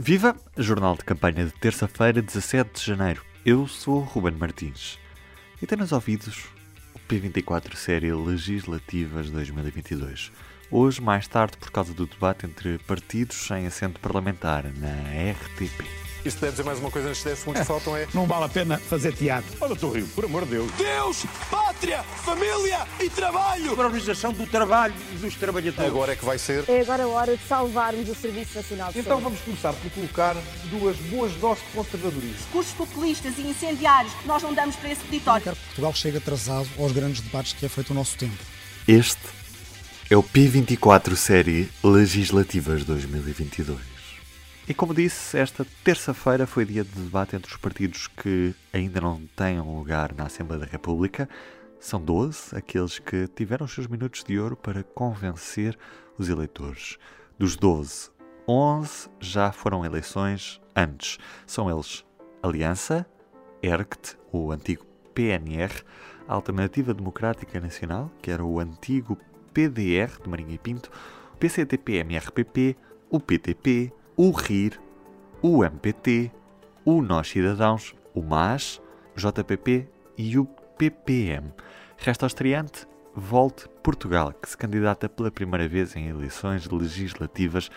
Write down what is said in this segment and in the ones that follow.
Viva! Jornal de campanha de terça-feira, 17 de janeiro. Eu sou Ruben Martins. E tem nos ouvidos o P24 Série Legislativas 2022. Hoje, mais tarde, por causa do debate entre partidos sem assento parlamentar na RTP. Isto deve dizer mais uma coisa, nestes 10 segundos que faltam é... Não vale a pena fazer teatro. Olha, estou rio, por amor de Deus. Deus, pátria, família e trabalho. Para a organização do trabalho e dos trabalhadores. Agora é que vai ser. É agora a hora de salvarmos o Serviço Nacional de Então vamos começar por colocar duas boas doses de conservadorismo. Discursos populistas e incendiários, nós não damos para esse peditório. Quero que Portugal chegue atrasado aos grandes debates que é feito o nosso tempo. Este é o P24 Série Legislativas 2022. E como disse, esta terça-feira foi dia de debate entre os partidos que ainda não têm um lugar na Assembleia da República. São 12 aqueles que tiveram os seus minutos de ouro para convencer os eleitores. Dos 12, 11 já foram eleições antes. São eles Aliança, ERCT, o antigo PNR, Alternativa Democrática Nacional, que era o antigo PDR de Marinha e Pinto, PCTP-MRPP, o PTP, o RIR, o MPT, o Nós Cidadãos, o MAS, JPP e o PPM. Resta ao estreante Volte Portugal, que se candidata pela primeira vez em eleições legislativas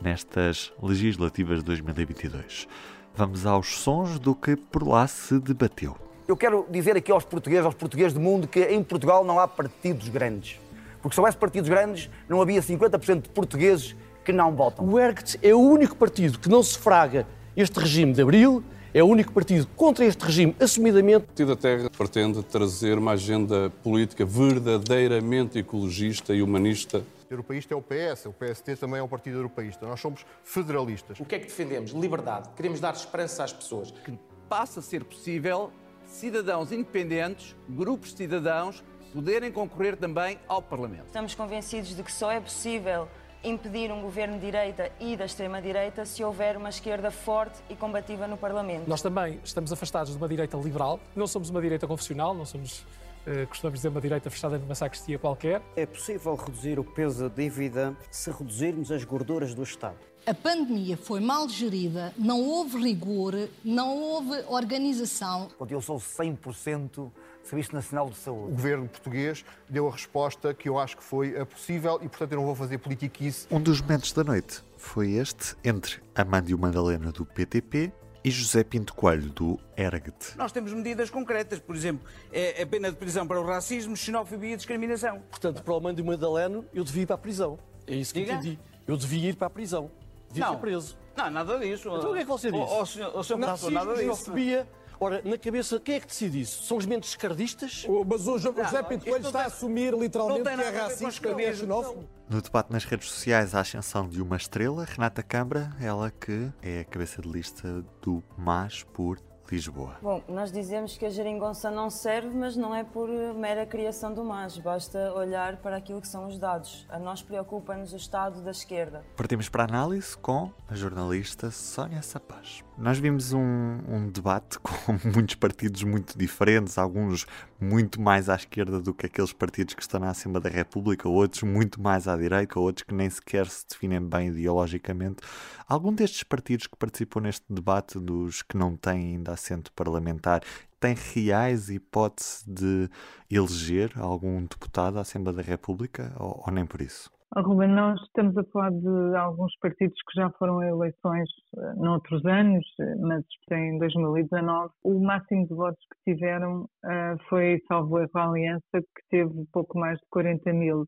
nestas legislativas de 2022. Vamos aos sons do que por lá se debateu. Eu quero dizer aqui aos portugueses, aos portugueses do mundo, que em Portugal não há partidos grandes. Porque se houvesse partidos grandes, não havia 50% de portugueses que não votam. O ERGT é o único partido que não se fraga este regime de Abril, é o único partido contra este regime, assumidamente. O Partido da Terra pretende trazer uma agenda política verdadeiramente ecologista e humanista. O europeísta é o PS, o PST também é um partido europeísta. Nós somos federalistas. O que é que defendemos? Liberdade. Queremos dar esperança às pessoas. Que passa a ser possível cidadãos independentes, grupos de cidadãos, poderem concorrer também ao Parlamento. Estamos convencidos de que só é possível impedir um governo de direita e da extrema-direita se houver uma esquerda forte e combativa no Parlamento. Nós também estamos afastados de uma direita liberal, não somos uma direita confessional, não somos, uh, costumamos dizer, uma direita fechada numa sacristia qualquer. É possível reduzir o peso da dívida se reduzirmos as gorduras do Estado. A pandemia foi mal gerida, não houve rigor, não houve organização. Eu sou 100% Serviço Nacional de Saúde. O governo português deu a resposta que eu acho que foi possível e, portanto, eu não vou fazer politiquice. Um dos momentos da noite foi este, entre Amândio Madalena, do PTP, e José Pinto Coelho, do ERGT. Nós temos medidas concretas, por exemplo, é a pena de prisão para o racismo, xenofobia e discriminação. Portanto, para o Amândio Madalena, eu devia ir para a prisão. É isso que Diga? entendi. Eu devia ir para a prisão. Devia não. ser preso. Não, nada disso. Então o que é que você disse? O, o senhor, o senhor Racismo, nada disso. xenofobia, Ora, na cabeça, quem é que decide isso? São os mentes escardistas? mas o José Pinto Coelho está a assumir literalmente que é racista, que é xenófobo. No debate nas redes sociais, a ascensão de uma estrela, Renata Câmara, ela que é a cabeça de lista do MAS por Lisboa. Bom, nós dizemos que a geringonça não serve, mas não é por mera criação do MAS. Basta olhar para aquilo que são os dados. A nós preocupa-nos o estado da esquerda. Partimos para a análise com a jornalista Sónia Sapaz. Nós vimos um, um debate com muitos partidos muito diferentes, alguns muito mais à esquerda do que aqueles partidos que estão na Assembleia da República, outros muito mais à direita, outros que nem sequer se definem bem ideologicamente. Algum destes partidos que participou neste debate, dos que não têm ainda assento parlamentar, tem reais hipóteses de eleger algum deputado à Assembleia da República ou, ou nem por isso? Oh, Ruben, nós estamos a falar de alguns partidos que já foram a eleições uh, noutros anos, mas em 2019. O máximo de votos que tiveram uh, foi, salvo a Aliança, que teve pouco mais de 40 mil.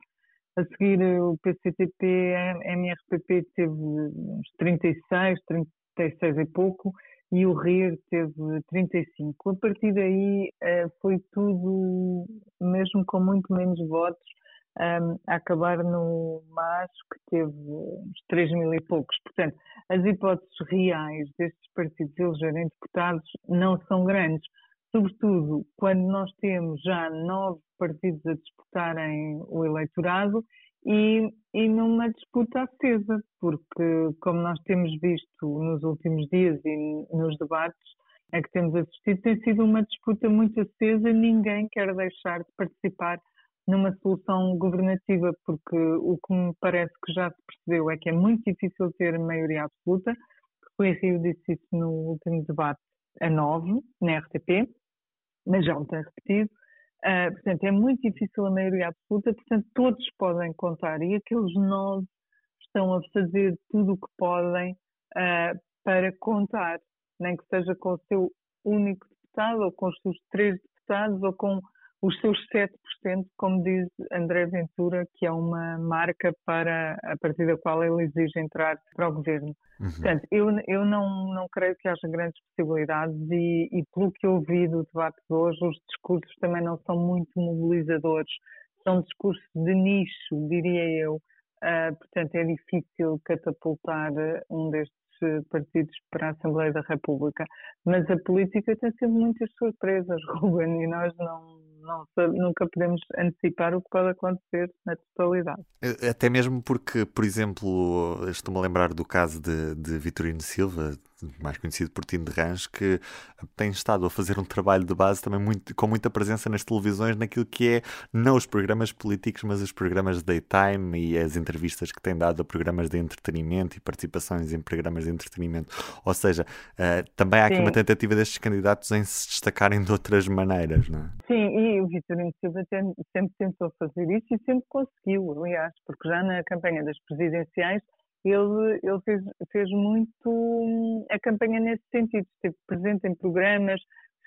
A seguir, o PCTP, MRPP teve uns 36, 36 e pouco, e o RIR teve 35. A partir daí uh, foi tudo, mesmo com muito menos votos, um, a acabar no MAS, que teve uns 3 mil e poucos. Portanto, as hipóteses reais destes partidos elegerem deputados não são grandes, sobretudo quando nós temos já nove partidos a disputarem o eleitorado e, e numa disputa acesa, porque, como nós temos visto nos últimos dias e nos debates a que temos assistido, tem sido uma disputa muito acesa, ninguém quer deixar de participar numa solução governativa, porque o que me parece que já se percebeu é que é muito difícil ter maioria absoluta. Rui Rio disse isso no último debate a 9, na RTP, mas já o tem repetido. Uh, portanto, é muito difícil a maioria absoluta, portanto, todos podem contar. E aqueles nove estão a fazer tudo o que podem uh, para contar, nem que seja com o seu único deputado, ou com os seus três deputados, ou com os seus 7%, como diz André Ventura, que é uma marca para a partir da qual ele exige entrar para o governo. Uhum. Portanto, eu, eu não, não creio que haja grandes possibilidades e, e, pelo que eu vi do debate de hoje, os discursos também não são muito mobilizadores. São discursos de nicho, diria eu. Uh, portanto, é difícil catapultar um destes partidos para a Assembleia da República. Mas a política tem sempre muitas surpresas, Ruben, e nós não, não, nunca podemos antecipar o que pode acontecer na totalidade. Até mesmo porque, por exemplo, estou-me a lembrar do caso de, de Vitorino Silva, mais conhecido por Tino de Rãs, que tem estado a fazer um trabalho de base também muito, com muita presença nas televisões, naquilo que é não os programas políticos, mas os programas de daytime e as entrevistas que tem dado a programas de entretenimento e participações em programas de entretenimento. Ou seja, uh, também há aqui Sim. uma tentativa destes candidatos em se destacarem de outras maneiras, não é? Sim, e o Vitorino Silva sempre tentou fazer isso e sempre conseguiu, aliás, porque já na campanha das presidenciais ele, ele fez, fez muito hum, a campanha nesse sentido, esteve presente em programas,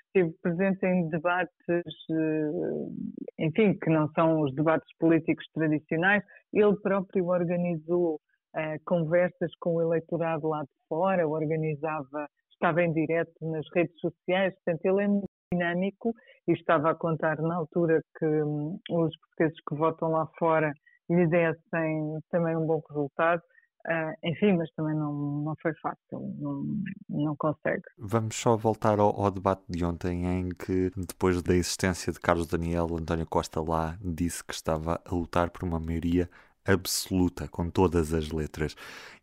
esteve presente em debates, eh, enfim, que não são os debates políticos tradicionais. Ele próprio organizou uh, conversas com o eleitorado lá de fora, organizava, estava em direto nas redes sociais, portanto, ele é muito dinâmico e estava a contar na altura que um, os portugueses que votam lá fora lhe dessem também um bom resultado. Uh, enfim, mas também não, não foi fácil, não, não consegue. Vamos só voltar ao, ao, debate de ontem, em que, depois da existência de Carlos Daniel, António Costa lá disse que estava a lutar por uma maioria absoluta, com todas as letras.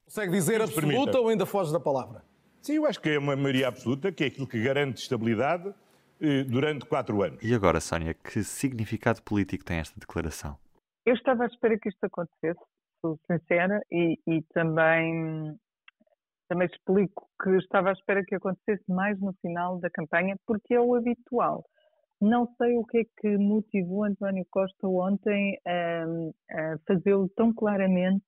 Consegue dizer absoluta permita. ou ainda foge da palavra? Sim, eu acho que é uma maioria absoluta, que é aquilo que garante estabilidade eh, durante quatro anos. E agora, Sónia, que significado político tem esta declaração? Eu estava à espera que isto acontecesse sou sincera e, e também, também explico que estava à espera que acontecesse mais no final da campanha, porque é o habitual. Não sei o que é que motivou António Costa ontem a, a fazê-lo tão claramente,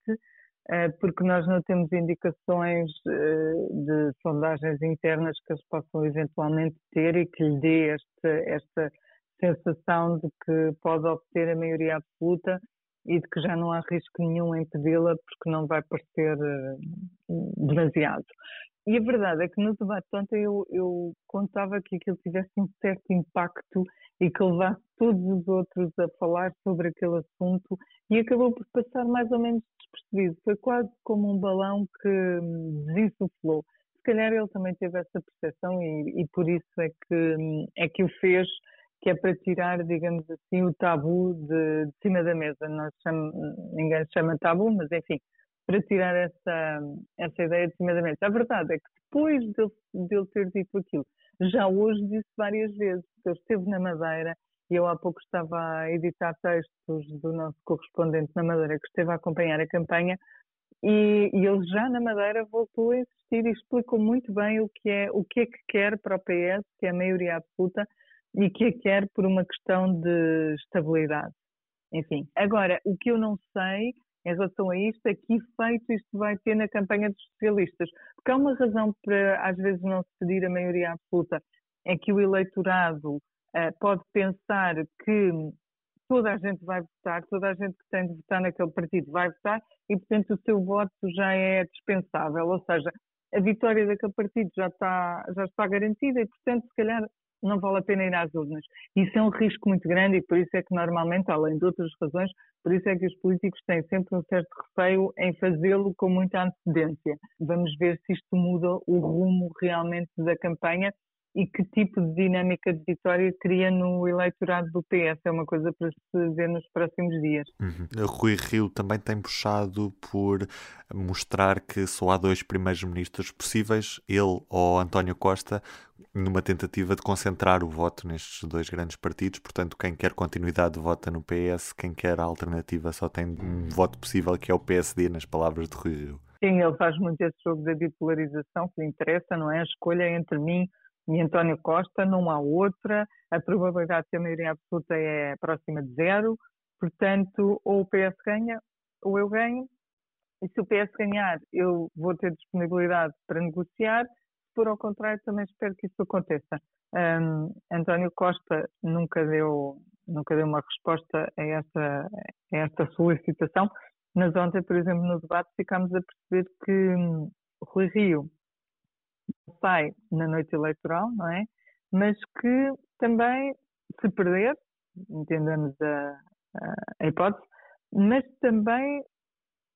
porque nós não temos indicações de sondagens internas que eles possam eventualmente ter e que lhe dê esta, esta sensação de que pode obter a maioria absoluta e de que já não há risco nenhum em pedi-la porque não vai parecer uh, demasiado. E a verdade é que no debate ontem eu, eu contava que aquilo tivesse um certo impacto e que levasse todos os outros a falar sobre aquele assunto e acabou por passar mais ou menos despercebido. Foi quase como um balão que hum, desinsuflou. Se calhar ele também teve essa percepção e, e por isso é que, hum, é que o fez que é para tirar, digamos assim, o tabu de, de cima da mesa. Chama, ninguém chama tabu, mas enfim, para tirar essa, essa ideia de cima da mesa. A verdade é que depois de, de ele ter dito aquilo, já hoje disse várias vezes, que ele esteve na Madeira, e eu há pouco estava a editar textos do nosso correspondente na Madeira, que esteve a acompanhar a campanha, e, e, ele já na Madeira voltou a insistir e explicou muito bem o que é o que é que quer para o PS, que é a maioria absoluta, e que a quer por uma questão de estabilidade. Enfim, agora, o que eu não sei em relação a isto é que efeito isto vai ter na campanha dos socialistas. Porque há uma razão para, às vezes, não se pedir a maioria absoluta, é que o eleitorado uh, pode pensar que toda a gente vai votar, toda a gente que tem de votar naquele partido vai votar e, portanto, o seu voto já é dispensável. Ou seja, a vitória daquele partido já está, já está garantida e, portanto, se calhar não vale a pena ir às urnas. Isso é um risco muito grande e por isso é que normalmente, além de outras razões, por isso é que os políticos têm sempre um certo receio em fazê-lo com muita antecedência. Vamos ver se isto muda o rumo realmente da campanha e que tipo de dinâmica de vitória cria no eleitorado do PS. É uma coisa para se ver nos próximos dias. Uhum. Rui Rio também tem puxado por mostrar que só há dois primeiros ministros possíveis, ele ou António Costa, numa tentativa de concentrar o voto nestes dois grandes partidos. Portanto, quem quer continuidade vota no PS, quem quer a alternativa só tem um voto possível, que é o PSD, nas palavras de Rui Rio. Sim, ele faz muito esse jogo da bipolarização que lhe interessa, não é? A escolha entre mim e António Costa, não há outra, a probabilidade de ter maioria absoluta é próxima de zero, portanto, ou o PS ganha ou eu ganho, e se o PS ganhar, eu vou ter disponibilidade para negociar, for ao contrário, também espero que isso aconteça. Um, António Costa nunca deu, nunca deu uma resposta a esta, a esta solicitação, mas ontem, por exemplo, no debate ficámos a perceber que hum, Rui Rio sai na noite eleitoral, não é? Mas que também, se perder, entendamos a, a hipótese, mas também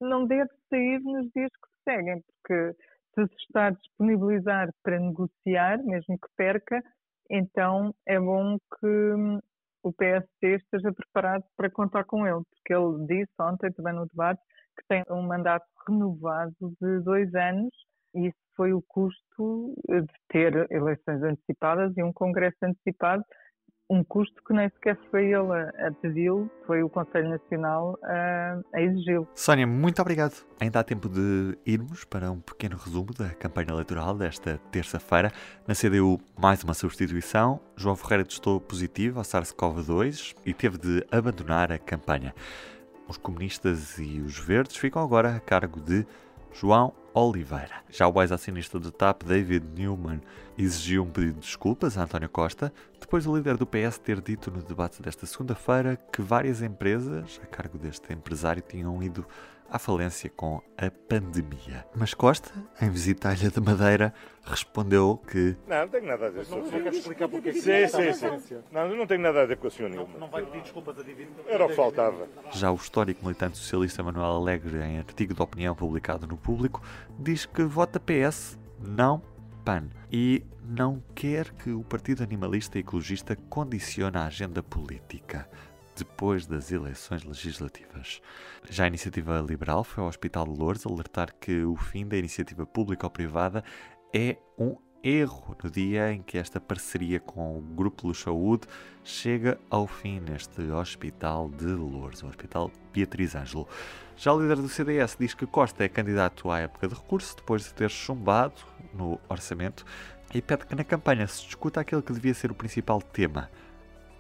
não deve sair nos dias que se seguem, porque se se está a disponibilizar para negociar, mesmo que perca, então é bom que hum, o PSD esteja preparado para contar com ele, porque ele disse ontem também no debate que tem um mandato renovado de dois anos isso foi o custo de ter eleições antecipadas e um congresso antecipado, um custo que nem sequer foi ele a, a pedi-lo, foi o Conselho Nacional a, a exigi-lo. Sónia, muito obrigado. Ainda há tempo de irmos para um pequeno resumo da campanha eleitoral desta terça-feira. Na CDU, mais uma substituição. João Ferreira testou positivo ao SARS-CoV-2 e teve de abandonar a campanha. Os comunistas e os verdes ficam agora a cargo de João Oliveira. Já o ex-acionista do TAP, David Newman, exigiu um pedido de desculpas a António Costa, depois do líder do PS ter dito no debate desta segunda-feira que várias empresas, a cargo deste empresário, tinham ido à falência com a pandemia. Mas Costa, em visita à Ilha da Madeira, respondeu que. Não, não tenho nada a dizer Não quer explicar porque é que Sim, sim, sim. Não, não tenho nada a dizer com o senhor Nilma. Não vai pedir desculpas a David? Era o que faltava. Já o histórico militante socialista Manuel Alegre, em artigo de opinião publicado no Público, diz que vota PS, não PAN, e não quer que o Partido Animalista e Ecologista condicione a agenda política depois das eleições legislativas. Já a Iniciativa Liberal foi ao Hospital de Lourdes alertar que o fim da iniciativa pública ou privada é um erro no dia em que esta parceria com o Grupo Luz Saúde chega ao fim neste Hospital de Lourdes, o Hospital Beatriz Ângelo. Já o líder do CDS diz que Costa é candidato à época de recurso depois de ter chumbado no orçamento e pede que na campanha se discuta aquele que devia ser o principal tema,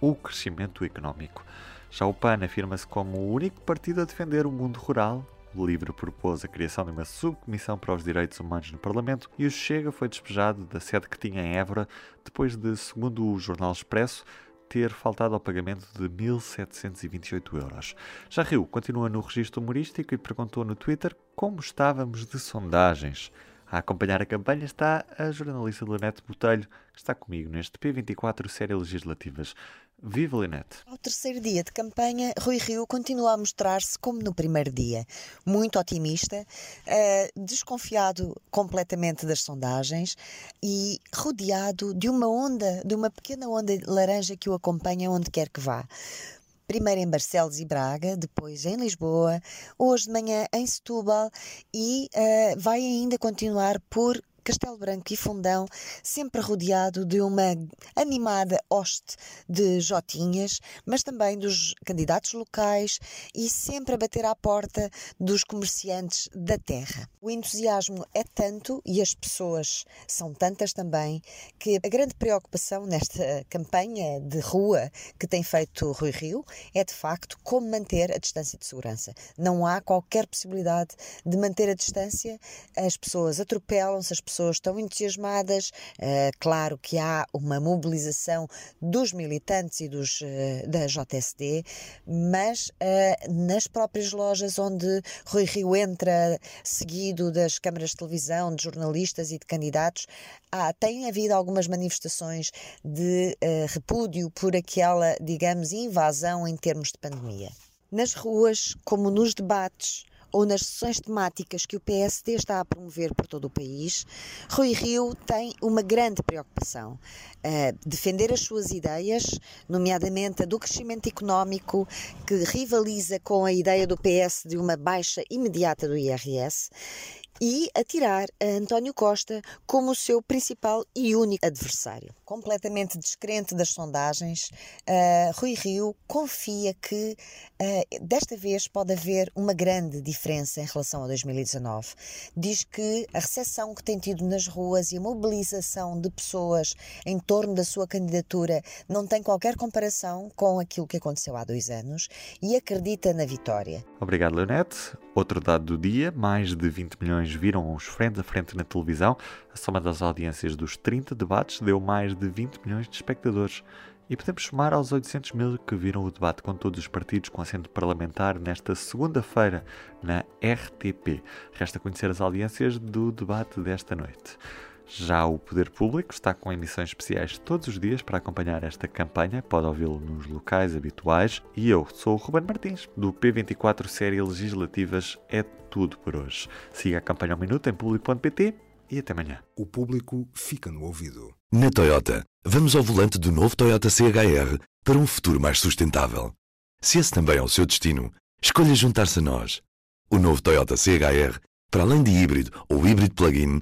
o crescimento económico. Já o PAN afirma-se como o único partido a defender o mundo rural. O LIVRE propôs a criação de uma subcomissão para os direitos humanos no Parlamento e o Chega foi despejado da sede que tinha em Évora depois de, segundo o Jornal Expresso, ter faltado ao pagamento de 1.728 euros. Já Rio continua no registro humorístico e perguntou no Twitter como estávamos de sondagens. A acompanhar a campanha está a jornalista Leonete Botelho, que está comigo neste P24 Série Legislativas. Viva Leonete! Ao terceiro dia de campanha, Rui Rio continua a mostrar-se como no primeiro dia. Muito otimista, uh, desconfiado completamente das sondagens e rodeado de uma onda, de uma pequena onda laranja que o acompanha onde quer que vá primeiro em Barcelos e Braga, depois em Lisboa, hoje de manhã em Setúbal e uh, vai ainda continuar por Castelo Branco e Fundão, sempre rodeado de uma animada hoste de Jotinhas, mas também dos candidatos locais e sempre a bater à porta dos comerciantes da terra. O entusiasmo é tanto e as pessoas são tantas também que a grande preocupação nesta campanha de rua que tem feito Rui Rio é de facto como manter a distância de segurança. Não há qualquer possibilidade de manter a distância, as pessoas atropelam-se, as pessoas pessoas estão entusiasmadas. Uh, claro que há uma mobilização dos militantes e dos, uh, da JSD, mas uh, nas próprias lojas onde Rui Rio entra, seguido das câmaras de televisão, de jornalistas e de candidatos, há, tem havido algumas manifestações de repúdio por aquela, digamos, invasão em termos de pandemia. Nas ruas, como nos debates, ou nas sessões temáticas que o PSD está a promover por todo o país, Rui Rio tem uma grande preocupação. Uh, defender as suas ideias, nomeadamente a do crescimento económico, que rivaliza com a ideia do PS de uma baixa imediata do IRS, e atirar a António Costa como o seu principal e único adversário. Completamente descrente das sondagens, uh, Rui Rio confia que uh, desta vez pode haver uma grande diferença em relação a 2019. Diz que a recessão que tem tido nas ruas e a mobilização de pessoas em torno da sua candidatura não tem qualquer comparação com aquilo que aconteceu há dois anos e acredita na vitória. Obrigado, Leonete. Outro dado do dia: mais de 20 milhões viram os frente a frente na televisão. A soma das audiências dos 30 debates deu mais de 20 milhões de espectadores. E podemos somar aos 800 mil que viram o debate com todos os partidos com assento parlamentar nesta segunda-feira na RTP. Resta conhecer as audiências do debate desta noite. Já o Poder Público está com emissões especiais todos os dias para acompanhar esta campanha. Pode ouvi-lo nos locais habituais. E eu sou o Ruben Martins, do P24 Série Legislativas. É tudo por hoje. Siga a campanha ao minuto em público.pt e até amanhã. O público fica no ouvido. Na Toyota, vamos ao volante do novo Toyota CHR para um futuro mais sustentável. Se esse também é o seu destino, escolha juntar-se a nós. O novo Toyota CHR, para além de híbrido ou híbrido plug-in,